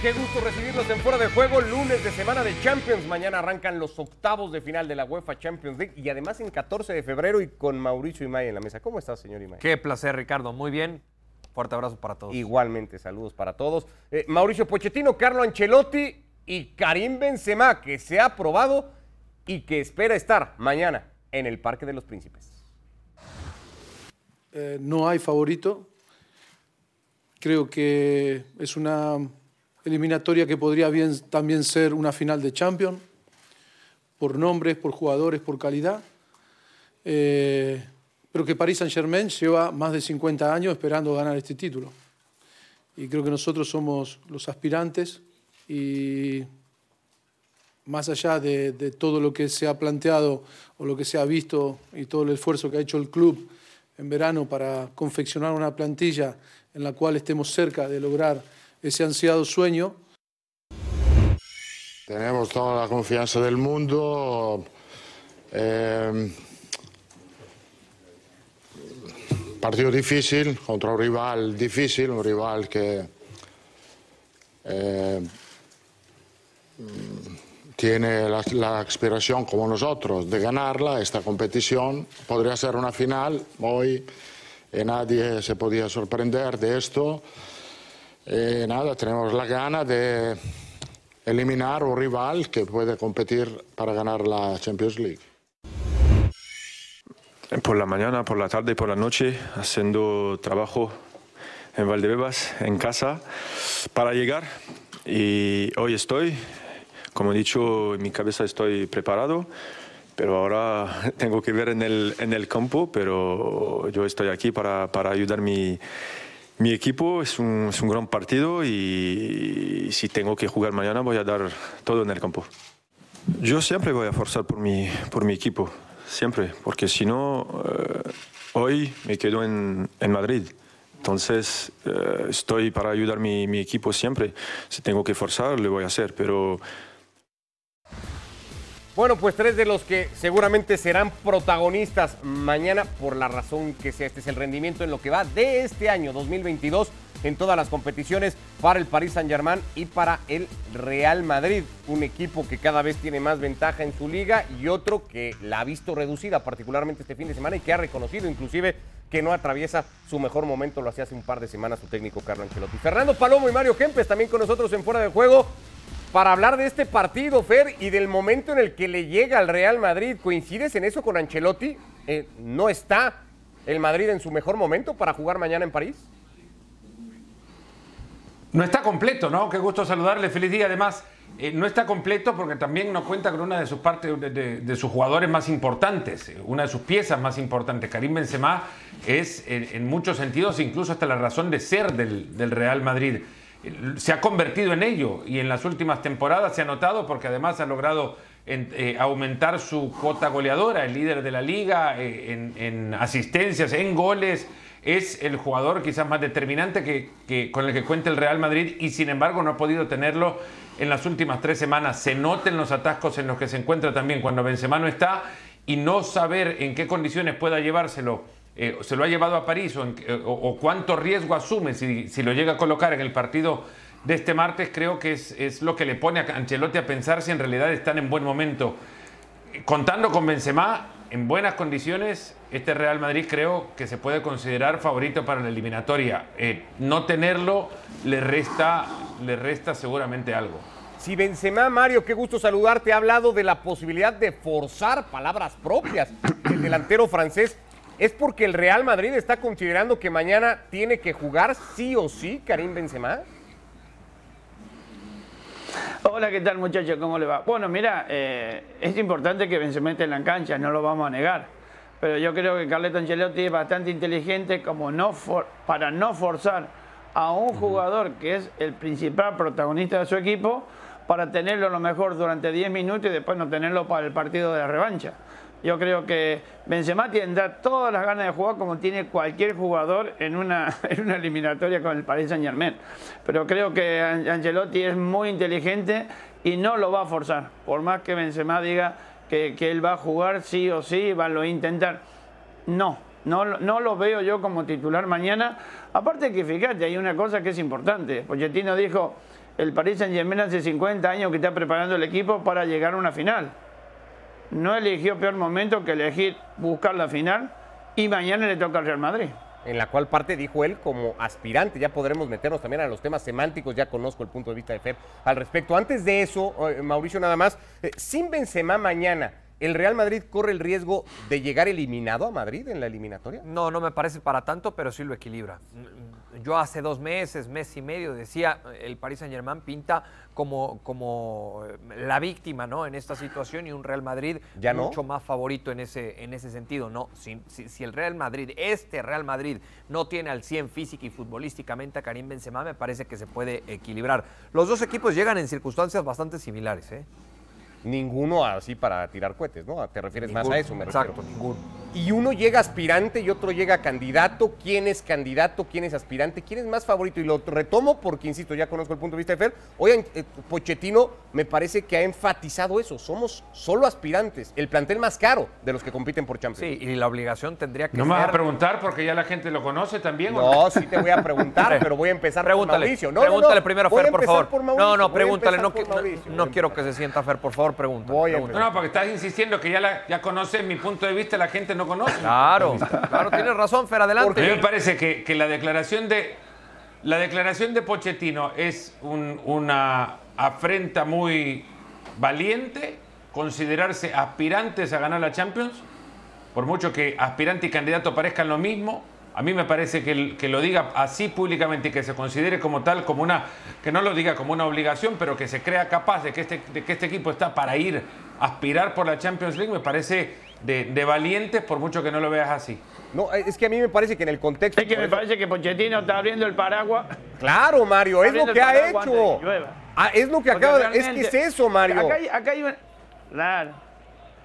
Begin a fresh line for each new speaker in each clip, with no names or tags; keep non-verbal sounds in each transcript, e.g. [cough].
Qué gusto recibirlos en Fuera de Juego, lunes de semana de Champions. Mañana arrancan los octavos de final de la UEFA Champions League y además en 14 de febrero y con Mauricio Imay en la mesa. ¿Cómo estás, señor Imay?
Qué placer, Ricardo. Muy bien. Fuerte abrazo para todos.
Igualmente, saludos para todos. Eh, Mauricio Pochettino, Carlo Ancelotti y Karim Benzema, que se ha aprobado y que espera estar mañana en el Parque de los Príncipes.
Eh, no hay favorito. Creo que es una eliminatoria que podría bien, también ser una final de Champions, por nombres, por jugadores, por calidad. Eh, pero que Paris Saint-Germain lleva más de 50 años esperando ganar este título. Y creo que nosotros somos los aspirantes y más allá de, de, todo lo que se ha planteado o lo que se ha visto y todo el esfuerzo que ha hecho el club en verano para confeccionar una plantilla en la cual estemos cerca de lograr ese ansiado sueño.
Tenemos toda la confianza del mundo. Eh, partido difícil contra un rival difícil, un rival que eh, tiene la, la, aspiración como nosotros de ganarla, esta competición. Podría ser una final hoy y nadie se podía sorprender de esto. Y nada, tenemos la gana de eliminar un rival que puede competir para ganar la Champions League.
Por la mañana, por la tarde y por la noche, haciendo trabajo en Valdebebas, en casa, para llegar. Y hoy estoy, como he dicho, en mi cabeza estoy preparado, pero ahora [laughs] tengo que ver en el, en el campo, pero yo estoy aquí para, para ayudar mi, mi equipo. Es un, es un gran partido y si tengo que jugar mañana voy a dar todo en el campo. Yo siempre voy a forzar por mi, por mi equipo siempre, porque si no, eh, hoy me quedo en, en Madrid. Entonces, eh, estoy para ayudar a mi, mi, equipo siempre. Si tengo que forzar, lo voy a hacer, pero...
Bueno, pues tres de los que seguramente serán protagonistas mañana por la razón que sea. Este es el rendimiento en lo que va de este año 2022 en todas las competiciones para el Paris Saint-Germain y para el Real Madrid. Un equipo que cada vez tiene más ventaja en su liga y otro que la ha visto reducida, particularmente este fin de semana, y que ha reconocido inclusive que no atraviesa su mejor momento. Lo hacía hace un par de semanas su técnico Carlo Ancelotti. Fernando Palomo y Mario Kempes también con nosotros en Fuera de Juego para hablar de este partido, Fer, y del momento en el que le llega al Real Madrid. ¿Coincides en eso con Ancelotti? Eh, ¿No está el Madrid en su mejor momento para jugar mañana en París?
No está completo, ¿no? Qué gusto saludarle, feliz día. Además, eh, no está completo porque también no cuenta con una de sus partes, de, sus jugadores más importantes, una de sus piezas más importantes. Karim Benzema es, en, muchos sentidos, incluso hasta la razón de ser del, Real Madrid. Se ha convertido en ello y en las últimas temporadas se ha notado porque además ha logrado eh, aumentar su cuota goleadora, el líder de la liga, eh, en, en asistencias, en goles es el jugador quizás más determinante que, con el que cuenta el Real Madrid y sin embargo no ha podido tenerlo en las últimas tres semanas. Se noten los atascos en los que se encuentra también cuando Benzema no está y no saber en qué condiciones pueda llevárselo. Eh, se lo ha llevado a París o, cuánto riesgo asume si, si, lo llega a colocar en el partido de este martes, creo que es, es lo que le pone a Ancelotti a pensar si en realidad están en buen momento. Contando con Benzema, en buenas condiciones, este Real Madrid creo que se puede considerar favorito para la eliminatoria. Eh, no tenerlo le resta, le resta seguramente algo.
Si Benzema, Mario, qué gusto saludarte, ha hablado de la posibilidad de forzar palabras propias del delantero francés. ¿Es porque el Real Madrid está considerando que mañana tiene que jugar sí o sí Karim Benzema?
Hola, ¿qué tal muchachos? ¿Cómo le va? Bueno, mira, eh, es importante que Benzema esté en la cancha, no lo vamos a negar. Pero yo creo que Carleto Ancelotti es bastante inteligente como no for, para no forzar a un jugador que es el principal protagonista de su equipo para tenerlo lo mejor durante 10 minutos y después no tenerlo para el partido de la revancha. Yo creo que Benzema tendrá todas las ganas de jugar como tiene cualquier jugador en una, [laughs] en una eliminatoria con el Paris Saint Germain. Pero creo que Ancelotti es muy inteligente y no lo va a forzar. Por más que Benzema diga que, que él va a jugar sí o sí, va a lo intentar. No, no, no lo veo yo como titular mañana. Aparte que fíjate, hay una cosa que es importante. Pochettino dijo, el Paris Saint Germain hace 50 años que está preparando el equipo para llegar a una final. No eligió peor momento que elegir buscar la final y mañana le toca al Real Madrid
en la cual parte dijo él como aspirante. Ya podremos meternos también a los temas semánticos, ya conozco el punto de vista de Fer al respecto. Antes de eso, eh, Mauricio, nada más, eh, sin Benzema mañana, ¿el Real Madrid corre el riesgo de llegar eliminado a Madrid en la eliminatoria?
No, no me parece para tanto, pero sí lo equilibra. Yo hace dos meses, mes y medio, decía, el Paris Saint Germain pinta como, como eh, la víctima ¿no? en esta situación y un Real Madrid
¿Ya no?
mucho más favorito en ese, en ese sentido. No, si, si, si, el Real Madrid, este Real Madrid, no tiene al 100 física y futbolísticamente a Karim Benzema, me parece que se puede equilibrar. Los dos equipos llegan en circunstancias bastante similares. ¿eh?
Ninguno así para tirar cohetes, ¿no? Te refieres ninguno, más a eso, me
Exacto,
refiero.
ninguno.
Y uno llega aspirante y otro llega candidato. ¿Quién es candidato? ¿Quién es aspirante? ¿Quién es más favorito? Y lo retomo porque, insisto, ya conozco el punto de vista de Fer. Hoy eh, Pochettino me parece que ha enfatizado eso. Somos solo aspirantes. El plantel más caro de los que compiten por Champions.
Sí, y la obligación tendría que
no
ser...
me vas a preguntar porque ya la gente lo conoce también.
No,
¿o no?
sí te voy a preguntar, [laughs] pero voy a empezar
pregúntale,
por Mauricio. No,
pregúntale
no, no.
primero, Fer, por favor.
por
no, no, pregúntale. No, no- no quiero que se sienta Fer, por favor, pregúntale.
Voy a
pregúntale.
No, no, porque estás insistiendo que ya, la, ya conoces mi punto de vista, la gente no conoce.
Claro, [laughs] claro, tienes razón, Fer,
A mí me
adelante.
parece que, que la declaración de la declaración de Pochettino es un- una afrenta muy valiente, considerarse aspirantes a ganar la Champions, por mucho que aspirante y candidato parezcan lo mismo. A mí me parece que, el- que lo diga así públicamente y que se considere como tal, como una, que no lo diga como una obligación, pero que se crea capaz de que este, de que este equipo está para ir a aspirar por la Champions League, me parece de, de valientes, por mucho que no lo veas así.
No, es que a mí me parece que en el contexto.
Es que me
eso-
parece que Pochettino está abriendo el paraguas.
Claro, Mario, es lo que ha hecho.
que.
Ah, es lo que
Porque
acaba de. Es que es eso, Mario.
Acá hay, acá hay una. Claro.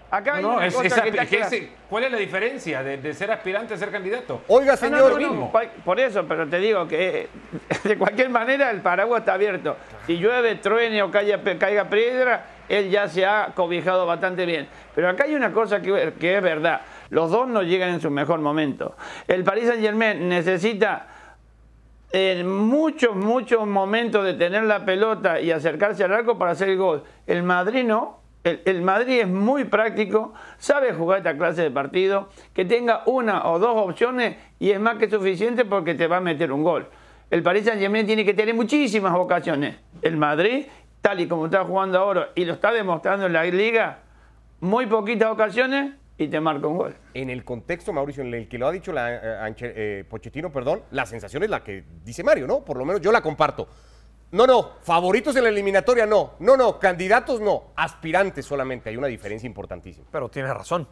Acá hay
No, no,
una
es-
cosa
es
que
ese- ¿Cuál es la diferencia de, de ser aspirante a ser candidato?
Oiga, señor.
no, no, no,
mismo.
cual- Por eso, pero te digo que eh, [laughs] de cualquier manera el paraguas está abierto. Si llueve, truene o caiga, caiga piedra, él ya se ha cobijado bastante bien. Pero acá hay una cosa que, es verdad. Los dos no llegan en su mejor momento. El Paris Saint Germain necesita en muchos, muchos momentos de tener la pelota y acercarse al arco para hacer el gol. El Madrid no. El, el Madrid es muy práctico, sabe jugar esta clase de partido, que tenga una o dos opciones y es más que suficiente porque te va a meter un gol. El Paris Saint Germain tiene que tener muchísimas ocasiones. El Madrid, tal y como está jugando ahora y lo está demostrando en la liga, muy poquitas ocasiones y te marca un gol.
En el contexto, Mauricio, en el que lo ha dicho la, eh, Anche- eh, Pochettino, perdón, la sensación es la que dice Mario, ¿no? Por lo menos yo la comparto. No, no, favoritos en la eliminatoria no. No, no, candidatos no. Aspirantes solamente. Hay una diferencia importantísima.
Pero tiene razón.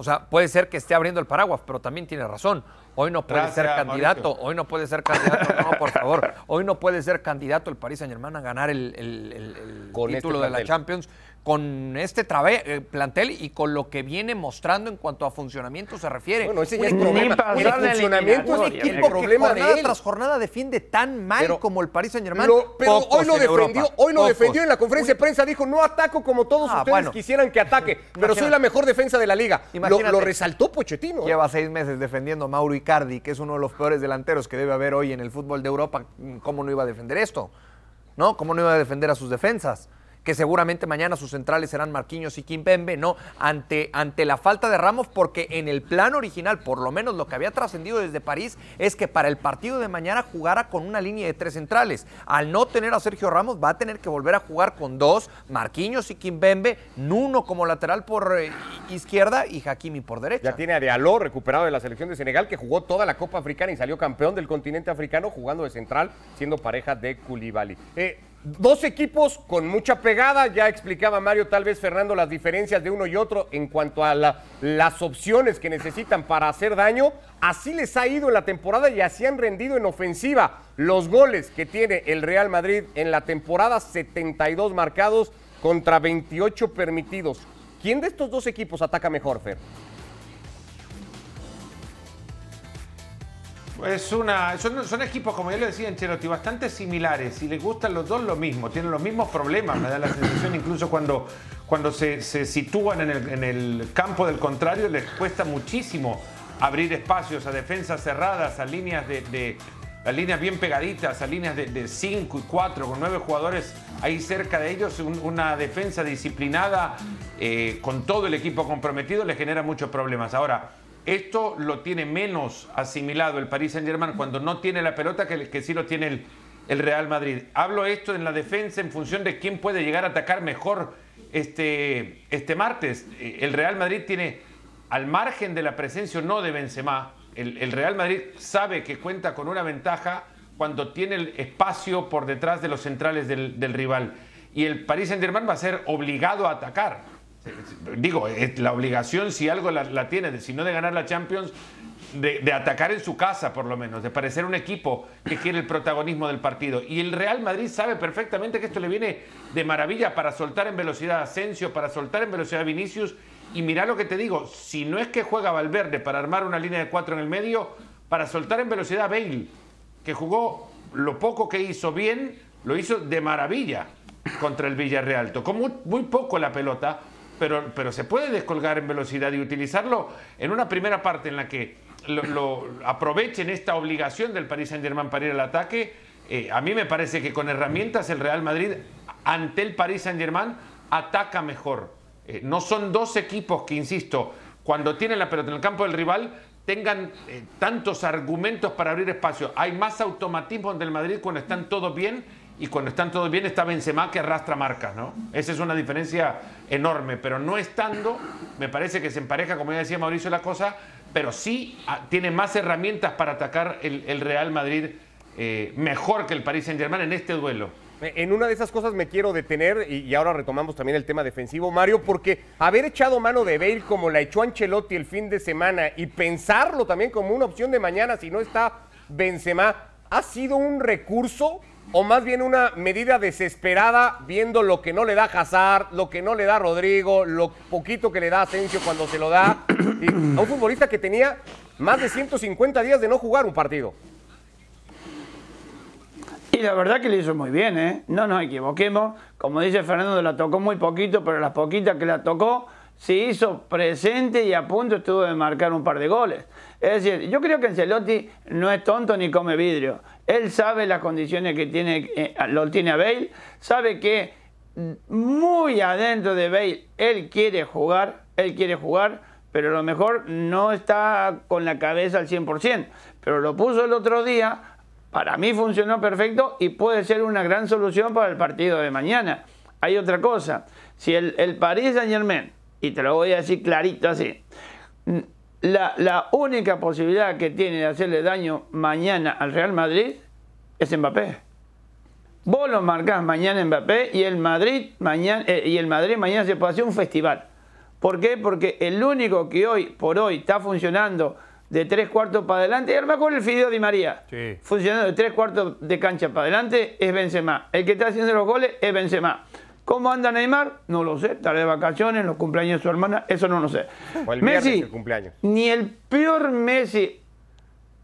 O sea, puede ser que esté abriendo el paraguas, pero también tiene razón. Hoy no puede
Gracias,
ser candidato,
Mauricio.
hoy no puede ser candidato, no, por [laughs] favor. Hoy no puede ser candidato el Paris Saint Germain a ganar el, el- el- el
este
título de la. Champions con este trabe- eh, plantel y con lo que viene mostrando en cuanto a funcionamiento se refiere.
Bueno, ese ya es problema. El funcionamiento es el problema de
jornada
él.
tras jornada defiende tan mal
Pero-
como el Paris Saint Germain.
Lo- pero hoy lo defendió, hoy lo defendió en la conferencia de
prensa.
dijo, no ataco como todos
Ah,
ustedes
bueno.
quisieran que ataque, [laughs] pero soy la mejor defensa de la liga. Lo, lo resaltó Pochettino. ¿eh?
Lleva seis meses defendiendo a Mauro Icardi, que es uno de los peores delanteros que debe haber hoy en el fútbol de Europa. ¿Cómo no iba a defender esto? ¿No? ¿Cómo no iba a defender a sus defensas? Que seguramente mañana sus centrales serán Marquinhos y Kimpembe, ¿no? Ante, ante la falta de Ramos, porque en el plan original, por lo menos lo que había trascendido desde París, es que para el partido de mañana jugara con una línea de tres centrales. Al no tener a Sergio Ramos, va a tener que volver a jugar con dos, Marquinhos y Kimpembe, Nuno como lateral por eh, izquierda y Hakimi por derecha.
Ya tiene a Diallo recuperado de la selección de Senegal, que jugó toda la Copa Africana y salió campeón del continente africano jugando de central, siendo pareja de Koulibaly. Eh, dos equipos con mucha pegada, ya explicaba Mario, tal vez Fernando, las diferencias de uno y otro en cuanto a la- las opciones que necesitan para hacer daño. Así les ha ido en la temporada y así han rendido en ofensiva. Los goles que tiene el Real Madrid en la temporada, 72 marcados contra 28 permitidos. ¿Quién de estos dos equipos ataca mejor, Fer?
Es una, son, equipos, como ya lo decía Ancelotti, bastante similares. Y les gustan los dos lo mismo, tienen los mismos problemas. Me da la sensación, incluso cuando, cuando se, se sitúan en el, en el campo del contrario, les cuesta muchísimo abrir espacios a defensas cerradas, a líneas de, líneas bien pegaditas, a líneas de 5 y 4, con 9 jugadores ahí cerca de ellos, una defensa disciplinada, eh, con todo el equipo comprometido, le genera muchos problemas. Ahora, esto lo tiene menos asimilado el Paris Saint-Germain cuando no tiene la pelota que, que sí lo tiene el, el Real Madrid. Hablo esto en la defensa en función de quién puede llegar a atacar mejor este, este martes. Eh, el Real Madrid tiene, al margen de la presencia o no de Benzema, el, Real Madrid sabe que cuenta con una ventaja cuando tiene el espacio por detrás de los centrales del, rival. Y el Paris Saint-Germain va a ser obligado a atacar. Digo, la obligación, si algo la, la tiene, si no de ganar la Champions, de, atacar en su casa, por lo menos, de parecer un equipo que quiere el protagonismo del partido. Y el Real Madrid sabe perfectamente que esto le viene de maravilla para soltar en velocidad a Asensio, para soltar en velocidad a Vinicius. Y mira lo que te digo, si no es que juega Valverde para armar una línea de cuatro en el medio, para soltar en velocidad a Bale, que jugó lo poco que hizo bien, lo hizo de maravilla contra el Villarreal. Tocó muy poco la pelota, pero, pero se puede descolgar en velocidad y utilizarlo en una primera parte en la que lo, aprovechen esta obligación del Paris Saint-Germain para ir al ataque. Eh, a mí me parece que con herramientas el Real Madrid ante el Paris Saint-Germain ataca mejor. Eh, no son dos equipos que, insisto, cuando tienen la pelota en el campo del rival tengan eh, tantos argumentos para abrir espacio. Hay más automatismo del Madrid cuando están todos bien y cuando están todos bien está Benzema que arrastra marcas, ¿no? Esa es una diferencia enorme, pero no estando, me parece que se empareja, como ya decía Mauricio, la cosa pero sí ah, tiene más herramientas para atacar el, Real Madrid eh, mejor que el Paris Saint-Germain en este duelo.
En una de esas cosas me quiero detener y, ahora retomamos también el tema defensivo, Mario, porque haber echado mano de Bale como la echó Ancelotti el fin de semana y pensarlo también como una opción de mañana si no está Benzema, ha sido un recurso o más bien una medida desesperada viendo lo que no le da Hazard, lo que no le da Rodrigo, lo poquito que le da Asensio cuando se lo da, a un futbolista que tenía más de 150 días de no jugar un partido.
Y la verdad que le hizo muy bien, ¿eh? No nos equivoquemos. Como dice Fernando, la tocó muy poquito, pero las poquitas que la tocó se hizo presente y a punto estuvo de marcar un par de goles. Es decir, yo creo que Ancelotti no es tonto ni come vidrio. Él sabe las condiciones que tiene, eh, lo tiene a Bale, sabe que muy adentro de Bale él quiere jugar, él quiere jugar, pero a lo mejor no está con la cabeza al 100%. Pero lo puso el otro día, para mí funcionó perfecto y puede ser una gran solución para el partido de mañana. Hay otra cosa, si el, el Paris Saint Germain, y te lo voy a decir clarito así, la, única posibilidad que tiene de hacerle daño mañana al Real Madrid es Mbappé. Vos lo marcás mañana Mbappé y el Madrid mañana, eh, y el Madrid mañana se puede hacer un festival. ¿Por qué? Porque el único que hoy por hoy está funcionando de tres cuartos para adelante, y a lo mejor el Fideo Di María, funcionando de tres cuartos de cancha para adelante, es Benzema. El que está haciendo los goles es Benzema. ¿Cómo anda Neymar? No lo sé. Estará de vacaciones, los cumpleaños de su hermana, eso no lo sé. Messi,
cumpleaños.
ni el peor Messi.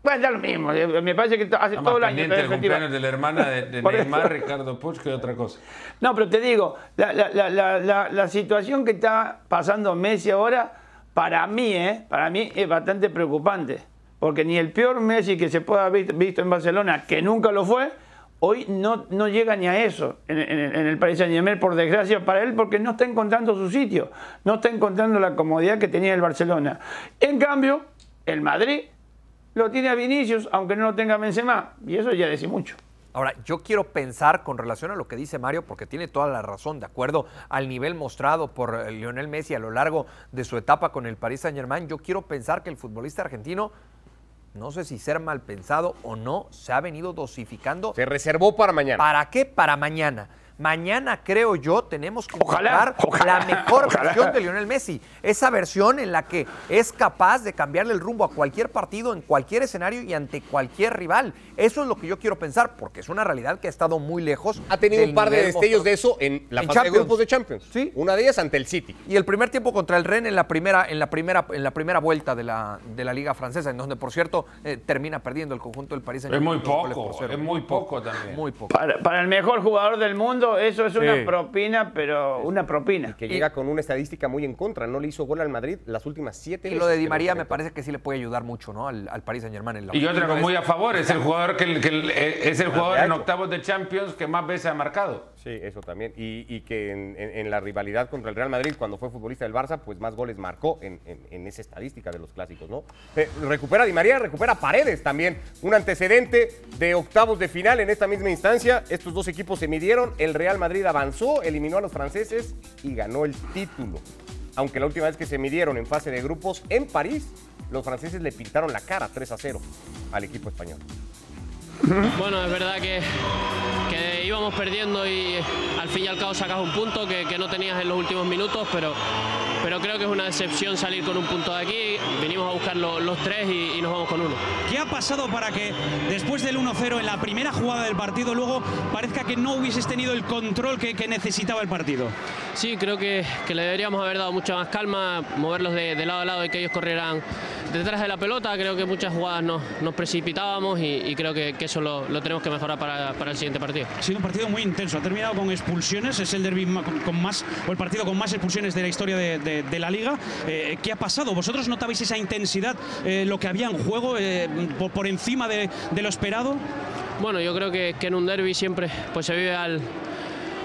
Bueno, da lo mismo. Eh, me parece que hace todo el año.
el cumpleaños de la hermana de, [laughs] Neymar, Ricardo Puch, que otra cosa.
No, pero te digo, la, situación que está pasando Messi ahora, para mí, ¿eh? para mí es bastante preocupante. Porque ni el peor Messi que se pueda haber visto en Barcelona, que nunca lo fue, hoy no, no llega ni a eso en, el país Saint por desgracia para él, porque no está encontrando su sitio, no está encontrando la comodidad que tenía el Barcelona. En cambio, el Madrid lo tiene a Vinicius, aunque no lo tenga Benzema, y eso ya dice mucho.
Ahora, yo quiero pensar con relación a lo que dice Mario, porque tiene toda la razón, de acuerdo al nivel mostrado por eh, Lionel Messi a lo largo de su etapa con el Paris Saint Germain, yo quiero pensar que el futbolista argentino no sé si ser mal pensado o no, se ha venido dosificando.
Se reservó para mañana.
¿Para qué? Para mañana. Mañana, creo yo, tenemos que ojalá, la mejor versión de Lionel Messi. Esa versión en la que es capaz de cambiarle el rumbo a cualquier partido, en cualquier escenario y ante cualquier rival. Eso es lo que yo quiero pensar, porque es una realidad que ha estado muy lejos.
Ha tenido un par de destellos de eso en la fase de grupos de Champions. Sí. Una de ellas ante el City.
Y el primer tiempo contra el Rennes en la primera, en la primera, en la primera vuelta de la, de la Liga Francesa, en donde, por cierto, eh, termina perdiendo el conjunto del París.
Es muy poco, es muy poco también.
Muy poco. para el mejor jugador del mundo eso es
Sí.
una propina, pero una propina.
Que llega con una estadística muy en contra. No le hizo gol al Madrid las últimas siete
Y lo de Di María me parece que sí le puede ayudar mucho, ¿no? Al, al Paris Saint Germain.
Y otra muy a favor, es el jugador que, que el- es el jugador en octavos de Champions que más veces ha marcado.
Sí, eso también. Y, que en, la rivalidad contra el Real Madrid, cuando fue futbolista del Barça, pues más goles marcó en, esa estadística de los clásicos, ¿no? Recupera Di María, recupera Paredes también. Un antecedente de octavos de final en esta misma instancia. Estos dos equipos se midieron. El Real Madrid avanzó, eliminó a los franceses y ganó el título. Aunque la última vez que se midieron en fase de grupos en París, los franceses le pintaron la cara 3 a 0 al equipo español.
Bueno, es verdad que, que íbamos perdiendo y al fin y al cabo sacas un punto que, que no tenías en los últimos minutos, pero, pero creo que es una decepción salir con un punto de aquí. Vinimos a buscar lo- los tres y, y nos vamos con uno.
¿Qué ha pasado para que después del 1-0 en la primera jugada del partido luego parezca que no hubieses tenido el control que, que necesitaba el partido?
Sí, creo que, que le deberíamos haber dado mucha más calma, moverlos de, de lado a lado y que ellos corrieran detrás de la pelota. Creo que muchas jugadas nos, nos precipitábamos y, y creo que, que eso lo, lo tenemos que mejorar para, para el siguiente partido.
Ha sido un partido muy intenso, ha terminado con expulsiones, es el derbi con, con más, o el partido con más expulsiones de la historia de, de- de la liga. Eh, ¿Qué ha pasado? ¿Vosotros notabais esa intensidad, eh, lo que había en juego, eh, por, por encima de, de lo esperado?
Bueno, yo creo que, que en un derby siempre pues, se vive al,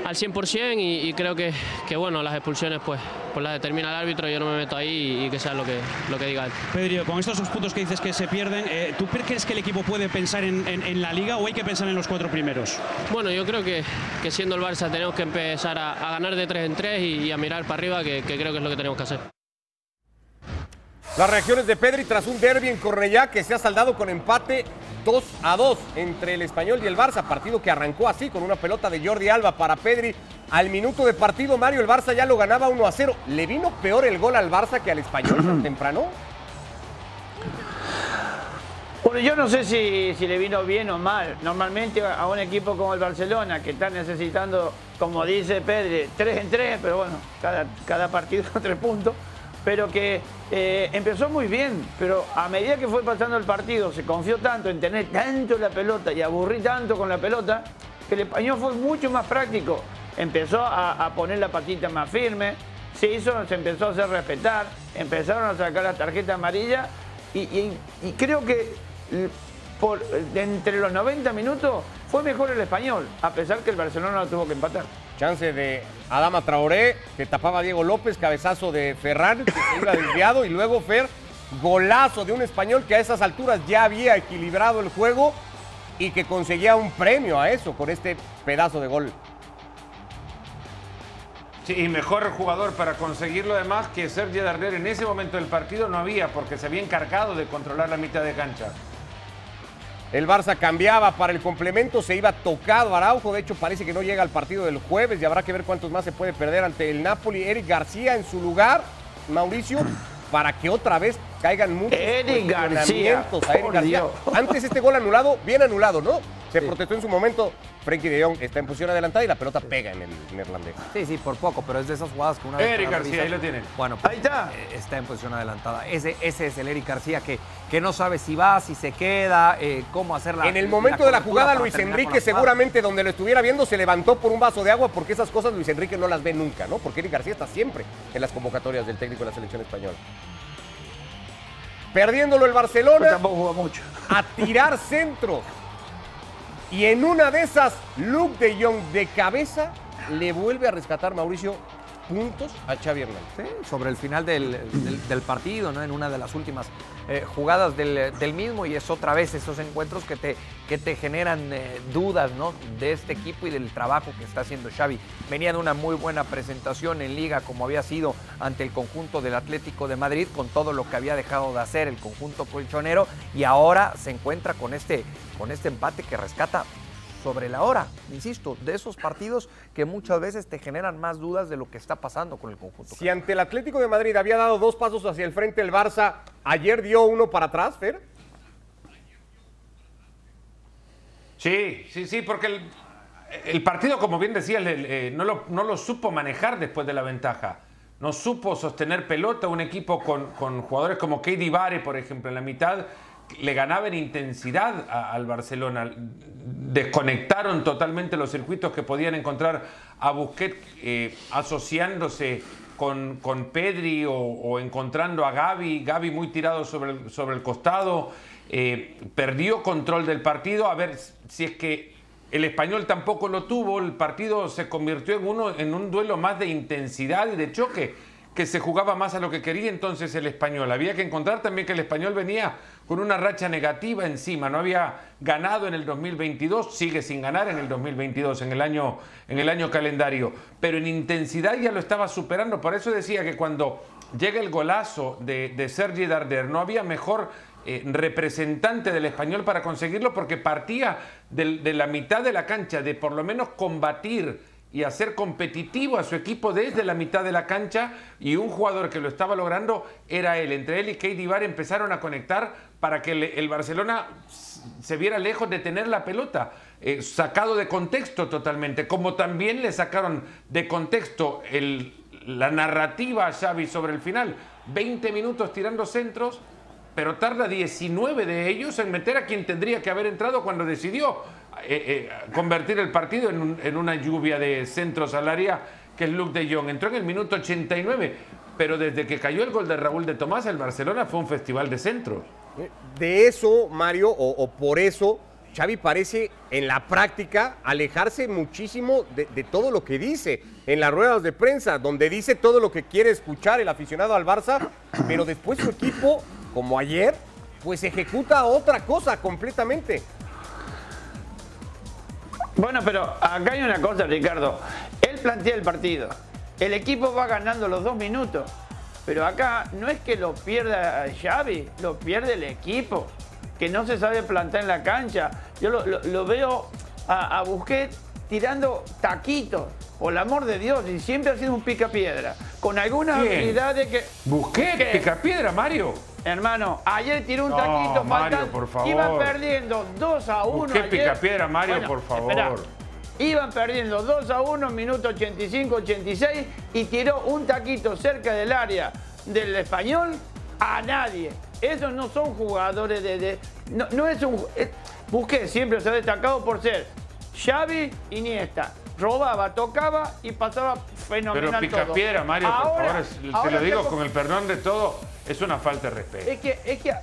al 100% y, y creo que, que bueno, las expulsiones pues, pues las determina el árbitro, yo no me meto ahí y, y que sea lo que, lo que diga él.
Pedro, con estos dos puntos que dices que se pierden, eh, ¿tú crees que el equipo puede pensar en, en- en la liga o hay que pensar en los cuatro primeros?
Bueno, yo creo que, que siendo el Barça tenemos que empezar a, a ganar de tres en tres y, y a mirar para arriba, que, que creo que es lo que tenemos que hacer.
Las reacciones de Pedri tras un derby en Cornellá que se ha saldado con empate 2 a 2 entre el Español y el Barça, partido que arrancó así con una pelota de Jordi Alba para Pedri. Al minuto de partido, Mario, el Barça ya lo ganaba 1 a 0. ¿Le vino peor el gol al Barça que al Español tan [clears throat] temprano?
Bueno, yo no sé si, si le vino bien o mal. Normalmente a un equipo como el Barcelona, que está necesitando, como dice Pedri, tres en tres, pero bueno, cada, cada partido [laughs] tres puntos, pero que eh, empezó muy bien, pero a medida que fue pasando el partido, se confió tanto en tener tanto la pelota y aburrir tanto con la pelota, que el español fue mucho más práctico. Empezó a, poner la patita más firme, se, hizo, se empezó a hacer respetar, empezaron a sacar la tarjeta amarilla y, creo que por, de entre los 90 minutos fue mejor el español, a pesar que el Barcelona lo tuvo que empatar.
Chance de Adama Traoré, que tapaba a Diego López, cabezazo de Ferran, que iba desviado, y luego Fer, golazo de un español que a esas alturas ya había equilibrado el juego y que conseguía un premio a eso con este pedazo de gol.
Sí, y mejor jugador para conseguirlo además que Sergio Darder en ese momento del partido no había porque se había encargado de controlar la mitad de cancha.
El Barça cambiaba para el complemento, se iba tocado Araujo, de hecho parece que no llega al partido del jueves y habrá que ver cuántos más se puede perder ante el Napoli. Eric García en su lugar, Mauricio, para que otra vez caigan muchos
Eric García,
cuestionamientos a Eric
por
García. Antes este gol anulado, bien anulado, ¿no? Se protestó en su momento, Frenkie de Jong está en posición adelantada y la pelota pega en el neerlandés.
Sí, sí, por poco, pero es de esas jugadas que una vez
Eric García, ahí lo tienen.
Bueno, pues,
Ahí está.
eh, está en posición adelantada. Ese, ese es el Eric García que, que no sabe si va, si se queda, eh, cómo hacer la
En el momento de la jugada, Luis
con
Enrique seguramente donde lo estuviera viendo se levantó por un vaso de agua porque esas cosas Luis Enrique no las ve nunca, ¿no? Porque Eric García está siempre en las convocatorias del técnico de la selección española. Perdiéndolo el
Pero
Barcelona,
tampoco mucho.
a tirar centros. Y en una de esas, Luke de Jong de cabeza le vuelve a rescatar Mauricio puntos a Xavi Hernández.
Sí, sobre el final del, del- del partido, ¿no? En una de las últimas eh, jugadas del, del mismo y es otra vez esos encuentros que te, que te generan eh, dudas, ¿no? De este equipo y del trabajo que está haciendo Xavi. Venía de una muy buena presentación en Liga como había sido ante el conjunto del Atlético de Madrid con todo lo que había dejado de hacer el conjunto colchonero y ahora se encuentra con este, con este empate que rescata sobre la hora, insisto, de esos partidos que muchas veces te generan más dudas de lo que está pasando con el conjunto.
Si ante el Atlético de Madrid había dado dos pasos hacia el frente el Barça, ayer dio uno para atrás, Fer.
Sí, sí, sí, porque el, el partido, como bien decía, no, lo, no lo supo manejar después de la ventaja. No supo sostener pelota un equipo con, con jugadores como Katie Vare, por ejemplo, en la mitad, le ganaba en intensidad a- al Barcelona. Desconectaron totalmente los circuitos que podían encontrar a Busquets eh, asociándose con, con Pedri o, encontrando a Gaby, Gaby muy tirado sobre el, sobre el costado, eh, perdió control del partido, a ver si es que el español tampoco lo tuvo, el partido se convirtió en, uno, en un duelo más de intensidad y de choque, que se jugaba más a lo que quería entonces el español. Había que encontrar también que el español venía con una racha negativa encima, no había ganado en el 2022, sigue sin ganar en el 2022, en el año, en el año calendario, pero en intensidad ya lo estaba superando, por eso decía que cuando llega el golazo de, de Sergi Darder, no había mejor eh, representante del español para conseguirlo porque partía de la mitad de la cancha, de por lo menos combatir y hacer competitivo a su equipo desde la mitad de la cancha y un jugador que lo estaba logrando era él. Entre él y Keidi Bar empezaron a conectar para que el, el Barcelona se viera lejos de tener la pelota, eh, sacado de contexto totalmente, como también le sacaron de contexto la narrativa a Xavi sobre el final. 20 minutos tirando centros, pero tarda 19 de ellos en meter a quien tendría que haber entrado cuando decidió eh, eh, convertir el partido en, un- en una lluvia de centros al área, que es Luke de Jong. Entró en el minuto 89, pero desde que cayó el gol de Raúl de Tomás, el Barcelona fue un festival de centros.
De eso, Mario, o, o por eso, Xavi parece en la práctica alejarse muchísimo de, de todo lo que dice en las ruedas de prensa, donde dice todo lo que quiere escuchar el aficionado al Barça, pero después su equipo, como ayer, pues ejecuta otra cosa completamente.
Bueno, pero acá hay una cosa, Ricardo. Él plantea el partido. El equipo va ganando los dos minutos. Pero acá no es que lo pierda Xavi, lo pierde el equipo. Que no se sabe plantar en la cancha. Yo lo, lo- lo veo a, a Busquets tirando taquitos. Por el amor de Dios. Y siempre ha sido un picapiedra. Con algunas
¿Quién?
habilidades que...
Busqué,
¿Qué?
pica piedra, Mario.
Hermano, ayer tiró un
No,
taquito.
Mario, por favor.
Iban perdiendo 2 a 1.
Busqué
ayer.
picapiedra, Mario,
Bueno,
por favor.
Iban perdiendo 2 a 1, minuto 85, 86 y tiró un taquito cerca del área del español a nadie. Esos no son jugadores de... de- no, no es un... Busquets siempre se ha destacado por ser Xavi, Iniesta. Robaba, tocaba y pasaba
Pero
fenomenal
pica
todo.
piedra, Mario, por
Ahora-
favor. es- te
ahora
lo digo con el perdón de todo, es una falta de respeto.
es que, es que,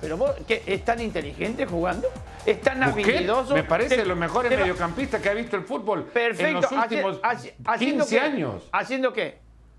pero vos, ¿qué, ¿es tan inteligente jugando? ¿Es tan
Busquets
habilidoso?
me parece
Te-
los mejores mediocampistas que ha visto el fútbol
Perfecto.
en los últimos
haci- haciendo
15
qué?
años.
¿Haciendo qué?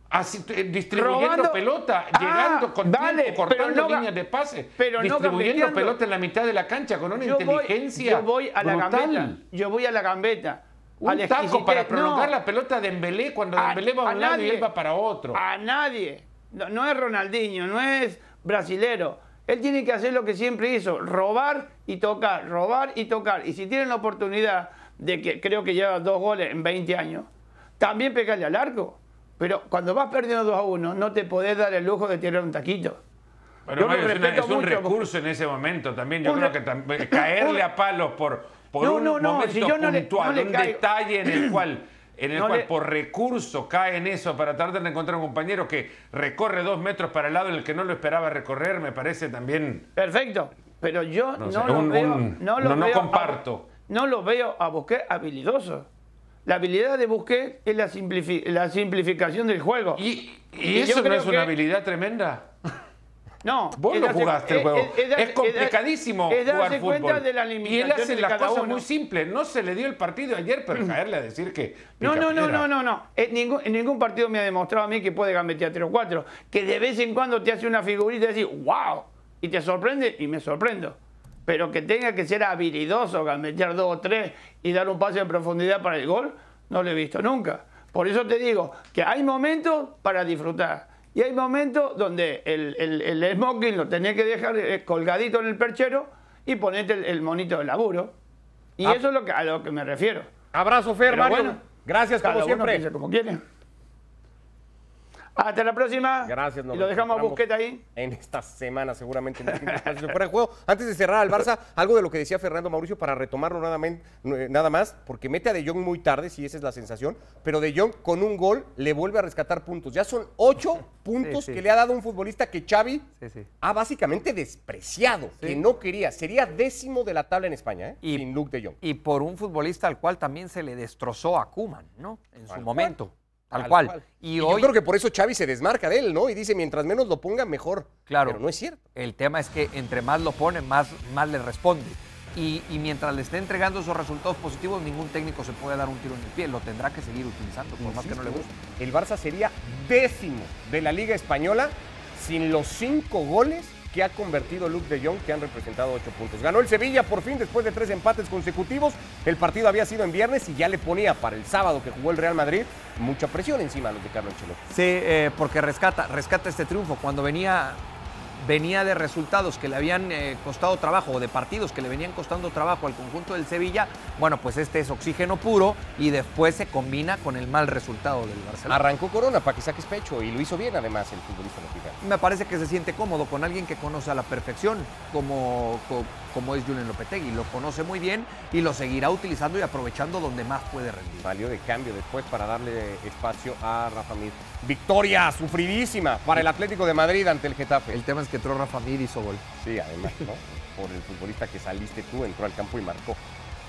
Así, eh, distribuyendo
Robando-
pelota,
Ah,
llegando con
vale,
tiempo,
pero
cortando
no
líneas de pase,
pero no
distribuyendo
gambeteando.
pelota en la mitad de la cancha con una
Yo voy,
inteligencia
yo voy a la
brutal.
gambeta. Yo voy a la gambeta.
Un
la
taco para prolongar
No,
la pelota de Dembélé cuando
a-
Dembélé va a un lado y
nadie.
él va para otro.
A nadie. No, no es Ronaldinho, no es brasilero. Él tiene que hacer lo que siempre hizo, robar y tocar, robar y tocar. Y si tienen la oportunidad de que creo que lleva dos goles en 20 años, también pegarle al arco. Pero cuando vas perdiendo 2 a 1, no te podés dar el lujo de tirar un taquito.
Pero
Yo
Mario, es, una-
respeto
es un
mucho,
recurso en ese momento también. Yo creo
re-
que tam- caerle a palos por, por
No,
un
no, no,
momento
si yo no le-
puntual,
le
un
caigo.
detalle en el cual, [clears throat] en el
No
cual
le-
por recurso cae en eso para tratar de encontrar un compañero que recorre dos metros para el lado en el que no lo esperaba recorrer, me parece también.
Perfecto. Pero yo no,
No sé,
lo
un-
veo.
un-
no, lo
no-
veo a-
comparto.
no lo veo a Busquets habilidoso. La habilidad de Busquets es la, simplifi- la simplificación del juego.
¿Y, y
Y
eso no es una
que-
habilidad tremenda? [laughs]
No,
Vos lo jugaste el juego.
es- es dar-
Es complicadísimo
es
jugar fútbol.
de las
y él hace
de
las cosas muy simples. No se le dio el partido ayer, pero caerle a decir que.
No, no, no, no, no, no. En ningún, en ningún partido me ha demostrado a mí que puede gambetear 3 o 4. Que de vez en cuando te hace una figurita y decís, wow, y te sorprende y me sorprendo. Pero que tenga que ser habilidoso, gambetear 2 o 3 y dar un pase en profundidad para el gol, no lo he visto nunca. Por eso te digo que hay momentos para disfrutar. Y hay momentos donde el, el, el smoking lo tenés que dejar eh, colgadito en el perchero y ponerte el, el monito de laburo. Y
Ah.
eso es lo que, a lo que me refiero.
Abrazo, Fer,
Pero
Mario.
bueno,
Gracias, como siempre.
como. Hasta la próxima.
Gracias, nos
Y lo dejamos a Busquets ahí.
En esta semana, seguramente en fuera de juego. Antes de cerrar al Barça, algo de lo que decía Fernando Mauricio para retomarlo nada, más, porque mete a De Jong muy tarde, si esa es la sensación, pero De Jong con un gol le vuelve a rescatar puntos. Ya son ocho puntos
sí.
que le ha dado un futbolista que Xavi
Sí,
ha básicamente despreciado, que no quería. Sería décimo de la tabla en España, ¿eh?
Y-
sin Luke De Jong.
Y por un futbolista al cual también se le destrozó a Kuman, ¿no? En su momento. Tal,
Tal
cual. Y,
Y,
hoy,
yo creo que por eso Xavi se desmarca de él, ¿no? Y dice, mientras menos lo ponga, mejor.
Claro.
Pero no es cierto.
el tema es que entre más lo pone, más, más le responde. Y, y mientras le esté entregando esos resultados positivos, ningún técnico se puede dar un tiro en el pie. Lo tendrá que seguir utilizando, por más que no le guste.
El Barça sería décimo de la Liga Española sin los cinco goles que ha convertido Luke de Jong, que han representado ocho puntos. Ganó el Sevilla por fin después de tres empates consecutivos. El partido había sido en viernes y ya le ponía para el sábado que jugó el Real Madrid mucha presión encima a los de Carlo Ancelotti.
Sí, eh, porque rescata, rescata este triunfo. Cuando venía, venía de resultados que le habían eh, costado trabajo, o de partidos que le venían costando trabajo al conjunto del Sevilla, bueno, pues este es oxígeno puro y después se combina con el mal resultado del Barcelona.
Arrancó Corona para que saques pecho y lo hizo bien además el futbolista mexicano.
Me parece que se siente cómodo con alguien que conoce a la perfección, como, co- como es Julian Lopetegui. Lo conoce muy bien y lo seguirá utilizando y aprovechando donde más puede rendir.
Salió de cambio después para darle espacio a Rafa Mir. Victoria sufridísima para el Atlético de Madrid ante el Getafe.
El tema es que entró Rafa Mir hizo gol.
Sí, además, ¿no? Por el futbolista que saliste tú, entró al campo y marcó.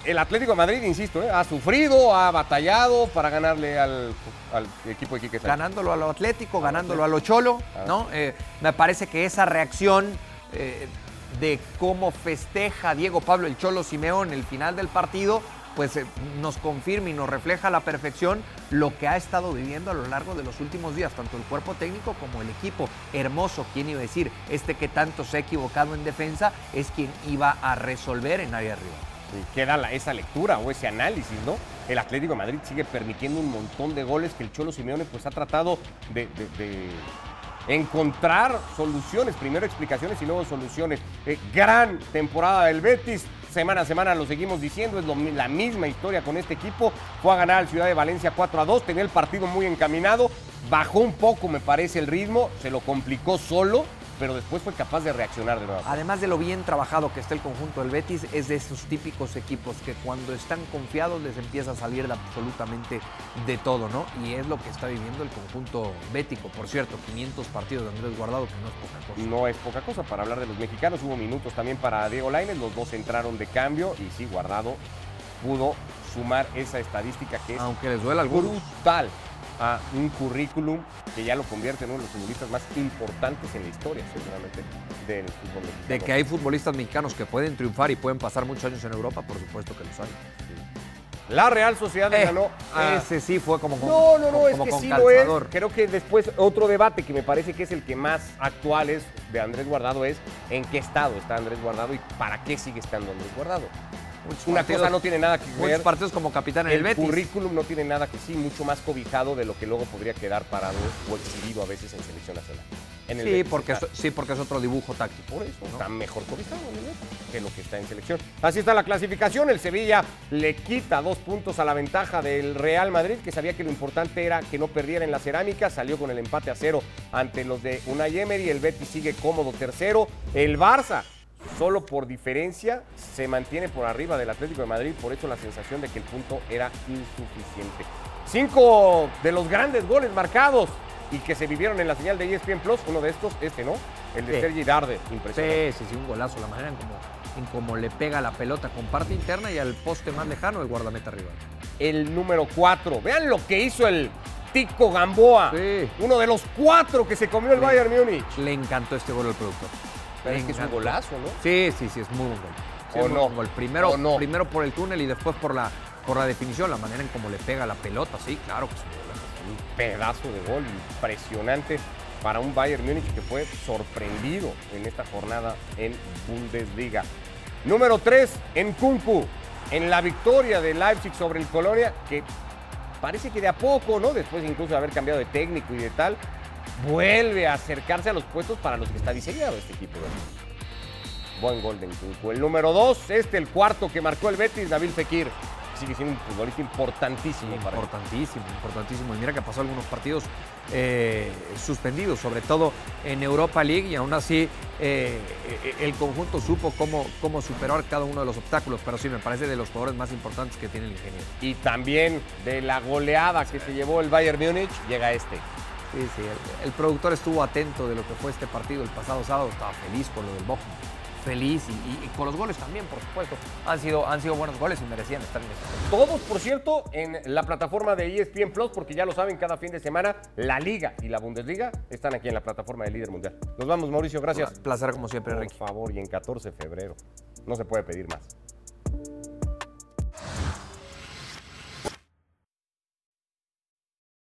El Atlético de Madrid, insisto, ¿eh? ha sufrido, ha batallado para ganarle al, al equipo de Quique Sánchez.
ganándolo a lo Atlético, ganándolo a lo Cholo, ¿no? Eh, me parece que esa reacción eh, de cómo festeja Diego Pablo el Cholo Simeón el final del partido, pues eh, nos confirma y nos refleja a la perfección lo que ha estado viviendo a lo largo de los últimos días, tanto el cuerpo técnico como el equipo. Hermoso, ¿quién iba a decir? Este que tanto se ha equivocado en defensa es quien iba a resolver en área arriba.
Queda esa lectura o ese análisis, ¿no? El Atlético Madrid sigue permitiendo un montón de goles que el Cholo Simeone pues ha tratado de encontrar soluciones, primero explicaciones y luego soluciones. Eh, gran temporada del Betis, semana a semana lo seguimos diciendo, es lo la misma historia con este equipo. Fue a ganar al Ciudad de Valencia 4 a 2, tenía el partido muy encaminado, bajó un poco me parece el ritmo, se lo complicó solo, pero después fue capaz de reaccionar de nuevo.
Además de lo bien trabajado que está el conjunto del Betis, es de esos típicos equipos que cuando están confiados les empieza a salir de absolutamente de todo, ¿no? Y es lo que está viviendo el conjunto bético. Por cierto, 500 partidos de Andrés Guardado, que no es poca cosa.
No es poca cosa para hablar de los mexicanos. Hubo minutos también para Diego Lainez. Los dos entraron de cambio y sí, Guardado pudo sumar esa estadística que es
Aunque les duela algunos.
A un currículum que ya lo convierte en uno de los futbolistas más importantes en la historia, seguramente, del fútbol mexicano.
De que hay futbolistas mexicanos que pueden triunfar y pueden pasar muchos años en Europa, por supuesto que los hay.
La Real Sociedad
Eh,
ganó a...
Ese sí fue como con,
No, no, no,
como
es que sí lo es. Creo que después otro debate que me parece que es el que más actual es de Andrés Guardado es en qué estado está Andrés Guardado y para qué sigue estando Andrés Guardado.
Muchos
Una
partidos-
cosa no tiene nada que
Muchos
ver.
partidos como capitán en el,
El
Betis.
currículum no tiene nada que sí, mucho más cobijado de lo que luego podría quedar parado o exhibido a veces en selección nacional. En el
Sí
Betis
porque, es, sí, porque es otro dibujo táctico.
por eso está mejor cobijado en el Betis que lo que está en selección. Así está la clasificación. El Sevilla le quita dos puntos a la ventaja del Real Madrid, que sabía que lo importante era que no perdiera en la cerámica. Salió con el empate a cero ante los de Unai Emery. El Betis sigue cómodo tercero. El Barça, solo por diferencia, se mantiene por arriba del Atlético de Madrid. Por eso la sensación de que el punto era insuficiente. Cinco de los grandes goles marcados y que se vivieron en la señal de ESPN Plus. Uno de estos, este, ¿no? El de
Sí.
Sergi Darde. Impresionante.
Sí, sí, sí, un golazo. La manera en cómo, en cómo le pega la pelota con parte interna y al poste más lejano el guardameta rival.
el número 4. Vean lo que hizo el Tico Gamboa.
Sí.
Uno de los cuatro que se comió el. Bayern Múnich.
Le encantó este gol al productor.
Pero es que es un golazo, ¿no?
Sí, sí, sí, es muy buen gol. Sí,
¿O no?
gol. Primero,
¿O no?
primero por el túnel y después por la, por la definición, la manera en cómo le pega la pelota. Sí, claro que es un golazo.
Un pedazo de gol impresionante para un Bayern Múnich que fue sorprendido en esta jornada en Bundesliga. Número 3, en Kunku, en la victoria de Leipzig sobre el Colonia, que parece que de a poco, ¿no? Después incluso de haber cambiado de técnico y de tal, vuelve a acercarse a los puestos para los que está diseñado este equipo. Buen gol de. El número 2, este, el cuarto que marcó el Betis, Nabil Fekir. sigue siendo un futbolista importantísimo para él.
Importantísimo, importantísimo. Y mira que pasó algunos partidos eh, suspendidos, sobre todo en Europa League, y aún así eh, eh, el conjunto supo cómo, cómo superar cada uno de los obstáculos. Pero sí, me parece de los jugadores más importantes que tiene el ingeniero.
Y también de la goleada que se llevó el Bayern Múnich, llega este.
Sí, sí, el, el productor estuvo atento de lo que fue este partido el pasado sábado, estaba feliz con lo del Bochum. Feliz y, y- y con los goles también, por supuesto. Han sido, han sido buenos goles y merecían estar en este.
Todos, por cierto, en la plataforma de ESPN Plus, porque ya lo saben, cada fin de semana la Liga y la Bundesliga están aquí en la plataforma de Líder Mundial. Nos vamos, Mauricio, gracias.
Placer como siempre,
Por favor, y en 14 de febrero. No se puede pedir más.